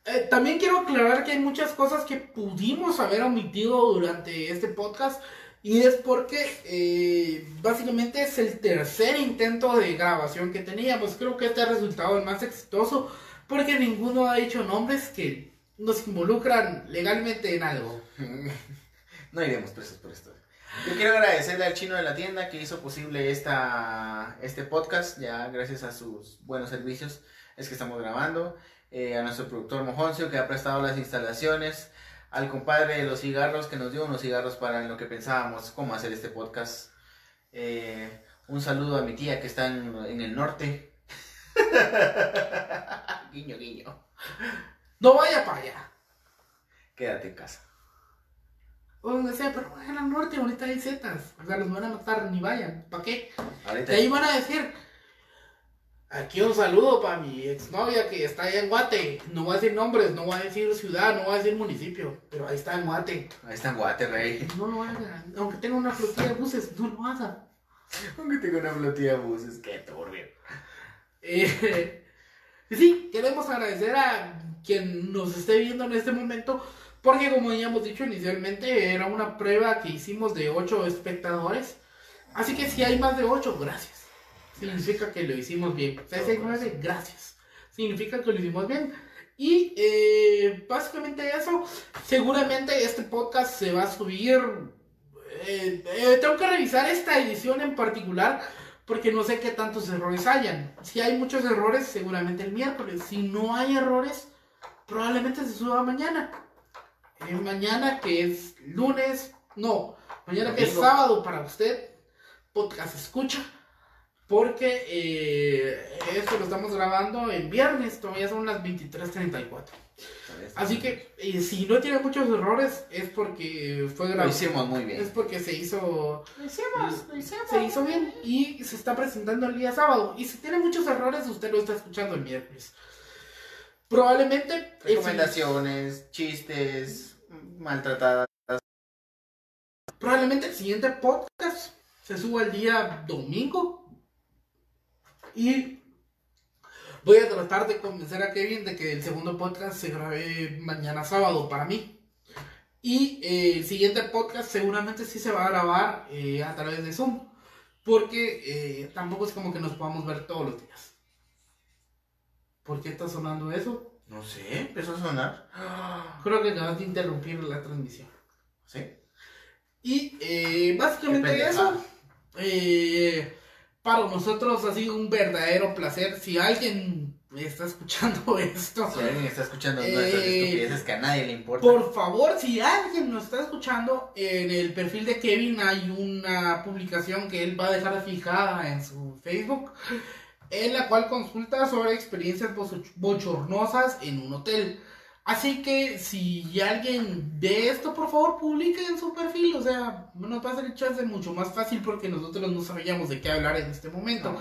Eh, también quiero aclarar que hay muchas cosas que pudimos haber omitido durante este podcast y es porque eh, básicamente es el tercer intento de grabación que teníamos. Creo que este ha resultado el más exitoso porque ninguno ha dicho nombres que nos involucran legalmente en algo.
No iremos presos por esto. Yo quiero agradecerle al chino de la tienda que hizo posible esta, este podcast. Ya gracias a sus buenos servicios es que estamos grabando. Eh, a nuestro productor Mojoncio que ha prestado las instalaciones. Al compadre de los cigarros que nos dio unos cigarros para en lo que pensábamos cómo hacer este podcast. Eh, un saludo a mi tía que está en, en el norte. guiño, guiño.
No vaya para allá.
Quédate en casa.
O donde sea, pero vayan al norte, ahorita hay zetas. O sea, los van a matar, ni vayan. ¿Para qué?
Ahorita.
De ahí van a decir, aquí un saludo para mi exnovia que está allá en Guate. No voy a decir nombres, no voy a decir ciudad, no voy a decir municipio, pero ahí está en Guate.
Ahí está en Guate, rey.
No lo hagan, aunque tenga una flotilla de buses, no lo hagan.
Aunque tengo una flotilla de buses, qué turbio.
Eh, sí, queremos agradecer a quien nos esté viendo en este momento, porque como ya hemos dicho inicialmente, era una prueba que hicimos de 8 espectadores. Así que si hay más de 8, gracias. Significa que lo hicimos bien. Si hay 9, gracias. Significa que lo hicimos bien. Y eh, básicamente eso. Seguramente este podcast se va a subir. eh, eh, tengo que revisar esta edición en particular porque no sé qué tantos errores hayan. Si hay muchos errores, seguramente el miércoles. Si no hay errores, probablemente se suba mañana. Eh, mañana que es lunes, no, mañana que es sábado para usted, podcast escucha. Porque eh, esto lo estamos grabando en viernes, todavía son las 23.34. Así que eh, si no tiene muchos errores es porque fue
Lo
grabado.
hicimos muy
Es
bien.
porque se hizo
Lo hicimos, lo hicimos.
se hizo bien y se está presentando el día sábado. Y si tiene muchos errores, usted lo está escuchando el miércoles. Probablemente. el
Recomendaciones, chistes, maltratadas.
probablemente el siguiente podcast se suba el día domingo. Y voy a tratar de convencer a Kevin de que el segundo podcast se grabe mañana sábado para mí. Y eh, el siguiente podcast seguramente sí se va a grabar eh, a través de Zoom. Porque eh, tampoco es como que nos podamos ver todos los días. ¿Por qué está sonando eso?
No sé, empezó a sonar.
Creo que acabas de interrumpir la transmisión.
¿Sí?
Y eh, básicamente eso. eh, para nosotros ha sido un verdadero placer. Si alguien está escuchando esto,
Si alguien está escuchando
Eh,
nuestras estupideces que a nadie le importa.
por favor, si alguien nos está escuchando, en el perfil de Kevin hay una publicación que él va a dejar fijada en su Facebook, en la cual consulta sobre experiencias bocho- bochornosas en un hotel. Así que si alguien ve esto, por favor, publique en su perfil. O sea, nos va a hacer el chance mucho más fácil porque nosotros no sabíamos de qué hablar en este momento.
No.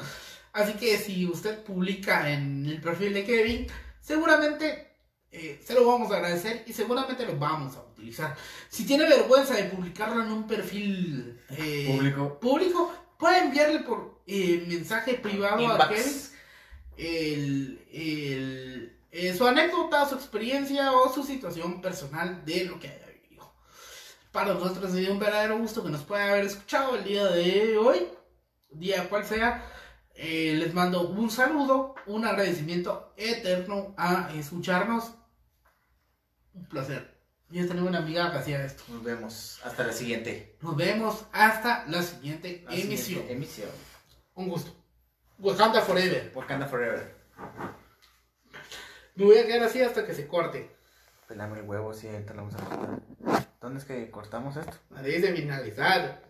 Así que si usted publica en el perfil de Kevin, seguramente eh, se lo vamos a agradecer y seguramente lo vamos a utilizar. Si tiene vergüenza de publicarlo en un perfil eh,
Público.
público, puede enviarle por eh, mensaje privado a. Kevin el, el- eh, su anécdota, su experiencia o su situación personal de lo que haya vivido. Para nosotros ha sido un verdadero gusto que nos pueda haber escuchado el día de hoy, día cual sea. Eh, les mando un saludo, un agradecimiento eterno a escucharnos. Un placer. Yo tenía una amiga que hacía esto.
Nos vemos. Hasta la siguiente.
Nos vemos hasta la siguiente
La
emisión.
siguiente emisión.
Un gusto. Wakanda Forever.
Wakanda Forever.
Me voy a quedar así hasta que se corte.
Pelame el huevo, sí, ahorita lo vamos a cortar. ¿Dónde es que cortamos esto?
Antes de finalizar.